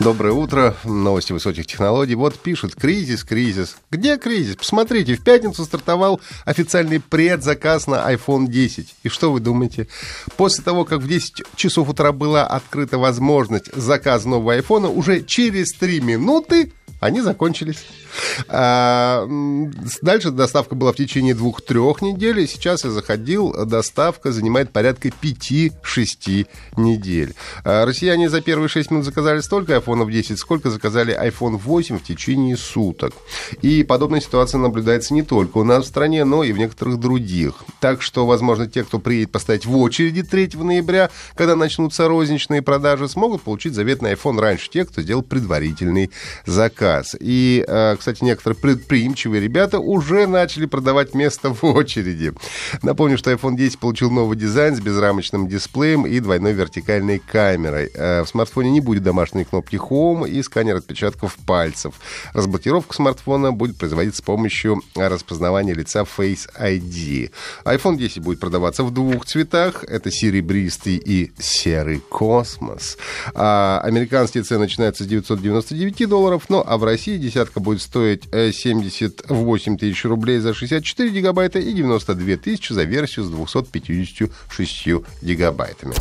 Доброе утро. Новости высоких технологий. Вот пишут, кризис, кризис. Где кризис? Посмотрите, в пятницу стартовал официальный предзаказ на iPhone 10. И что вы думаете? После того, как в 10 часов утра была открыта возможность заказа нового iPhone, уже через 3 минуты они закончились. А, дальше доставка была в течение двух-трех недель, и сейчас я заходил, доставка занимает порядка 5-6 недель. А, россияне за первые 6 минут заказали столько iPhone 10, сколько заказали iPhone 8 в течение суток. И подобная ситуация наблюдается не только у нас в стране, но и в некоторых других. Так что, возможно, те, кто приедет поставить в очереди 3 ноября, когда начнутся розничные продажи, смогут получить заветный iPhone раньше тех, кто сделал предварительный заказ. И а, кстати, некоторые предприимчивые ребята уже начали продавать место в очереди. Напомню, что iPhone 10 получил новый дизайн с безрамочным дисплеем и двойной вертикальной камерой. Э, в смартфоне не будет домашней кнопки Home и сканер отпечатков пальцев. Разблокировка смартфона будет производиться с помощью распознавания лица Face ID. iPhone 10 будет продаваться в двух цветах. Это серебристый и серый космос. А американские цены начинаются с 999 долларов, ну а в России десятка будет стоить 78 тысяч рублей за 64 гигабайта и 92 тысячи за версию с 256 гигабайтами.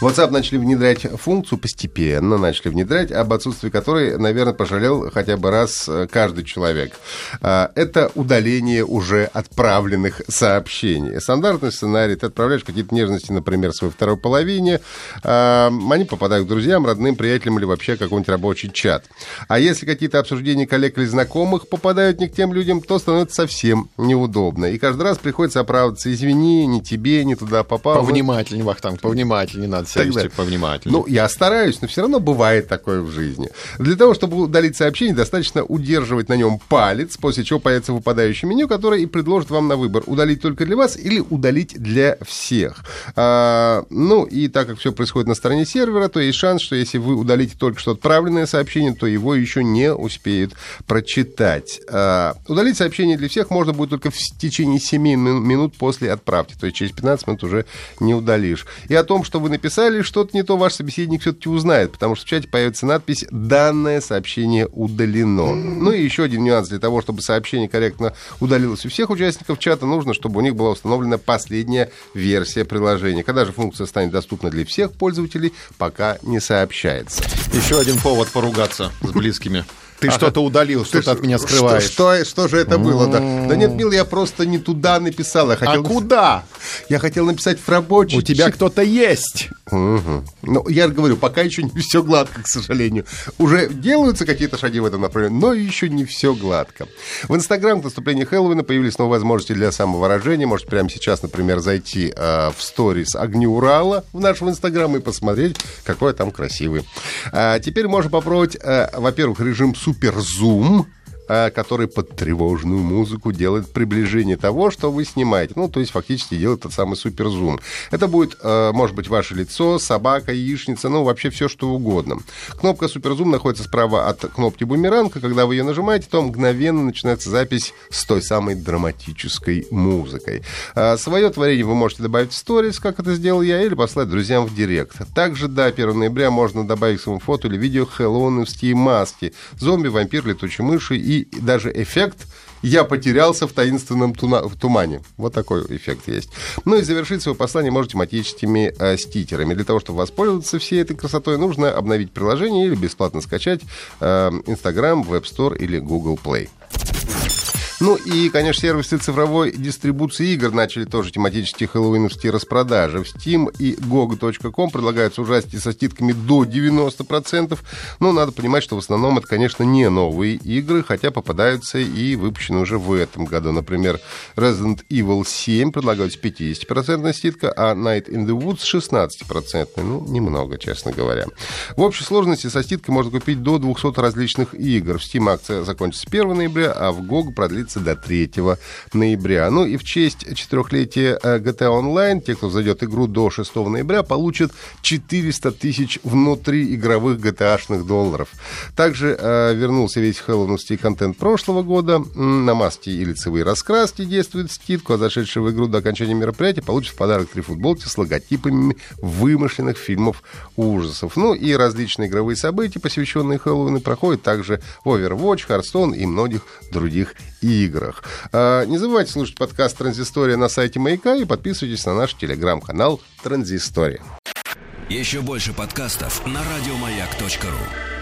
WhatsApp начали внедрять функцию постепенно, начали внедрять, об отсутствии которой, наверное, пожалел хотя бы раз э, каждый человек. А, это удаление уже отправленных сообщений. Стандартный сценарий, ты отправляешь какие-то нежности, например, своей второй половине, а, они попадают к друзьям, родным, приятелям или вообще какой-нибудь рабочий чат. А если какие-то обсуждения коллег или знакомых попадают не к тем людям, то становится совсем неудобно. И каждый раз приходится оправдываться, извини, не тебе, не туда попал. Повнимательнее, Вахтанг, повнимательнее надо себя вести повнимательнее. Ну, я стараюсь, но все равно бывает такое в жизни. Для того, чтобы удалить сообщение, достаточно удерживать на нем палец, после чего появится выпадающее меню, которое и предложит вам на выбор, удалить только для вас или удалить для всех. А, ну, и так как все происходит на стороне сервера, то есть шанс, что если вы удалите только что отправленное сообщение, то его еще не успеют прочитать. А, удалить сообщение для всех можно будет только в течение 7 минут после отправки, то есть через 15 минут уже не удалишь. И о том, что вы написали, написали что-то не то, ваш собеседник все-таки узнает, потому что в чате появится надпись «Данное сообщение удалено». Ну и еще один нюанс. Для того, чтобы сообщение корректно удалилось у всех участников чата, нужно, чтобы у них была установлена последняя версия приложения. Когда же функция станет доступна для всех пользователей, пока не сообщается. Еще один повод поругаться с близкими. Ты что-то удалил, что-то от меня скрываешь. Что, что, что же это было? Да? да нет, мил, я просто не туда написал. Я хотел... А куда? Я хотел написать в рабочий. У тебя кто-то есть. Угу. Ну, я говорю, пока еще не все гладко, к сожалению. Уже делаются какие-то шаги в этом направлении, но еще не все гладко. В Инстаграм к наступлению Хэллоуина появились новые возможности для самовыражения. Можете прямо сейчас, например, зайти э, в сторис Огни Урала в нашем Инстаграм и посмотреть, какой там красивый. А теперь можно попробовать, э, во-первых, режим суперзум, который под тревожную музыку делает приближение того, что вы снимаете. Ну, то есть фактически делает тот самый суперзум. Это будет, а, может быть, ваше лицо, собака, яичница, ну, вообще все, что угодно. Кнопка суперзум находится справа от кнопки бумеранга. Когда вы ее нажимаете, то мгновенно начинается запись с той самой драматической музыкой. А, свое творение вы можете добавить в сторис, как это сделал я, или послать друзьям в директ. Также до 1 ноября можно добавить к своему фото или видео хэллоуинские маски. Зомби, вампир, летучие мыши и даже эффект «я потерялся в таинственном туна- в тумане». Вот такой эффект есть. Ну и завершить свое послание можно тематическими э, стикерами. Для того, чтобы воспользоваться всей этой красотой, нужно обновить приложение или бесплатно скачать э, Instagram, Web Store или Google Play. Ну и, конечно, сервисы цифровой дистрибуции игр начали тоже тематические хэллоуиновские распродажи. В Steam и GOG.com предлагаются ужастики со скидками до 90%. Но надо понимать, что в основном это, конечно, не новые игры, хотя попадаются и выпущены уже в этом году. Например, Resident Evil 7 предлагают 50% скидка, а Night in the Woods 16%. Ну, немного, честно говоря. В общей сложности со скидкой можно купить до 200 различных игр. В Steam акция закончится 1 ноября, а в GOG продлится продлится до 3 ноября. Ну и в честь четырехлетия GTA Online, те, кто зайдет игру до 6 ноября, получат 400 тысяч внутриигровых GTA-шных долларов. Также э, вернулся весь хэллоуинский контент прошлого года. На маски и лицевые раскраски действует скидку, а зашедшие в игру до окончания мероприятия получат в подарок три футболки с логотипами вымышленных фильмов ужасов. Ну и различные игровые события, посвященные Хэллоуину, проходят также в Overwatch, Hearthstone и многих других играх. А, не забывайте слушать подкаст «Транзистория» на сайте Маяка и подписывайтесь на наш телеграм-канал «Транзистория». Еще больше подкастов на радиомаяк.ру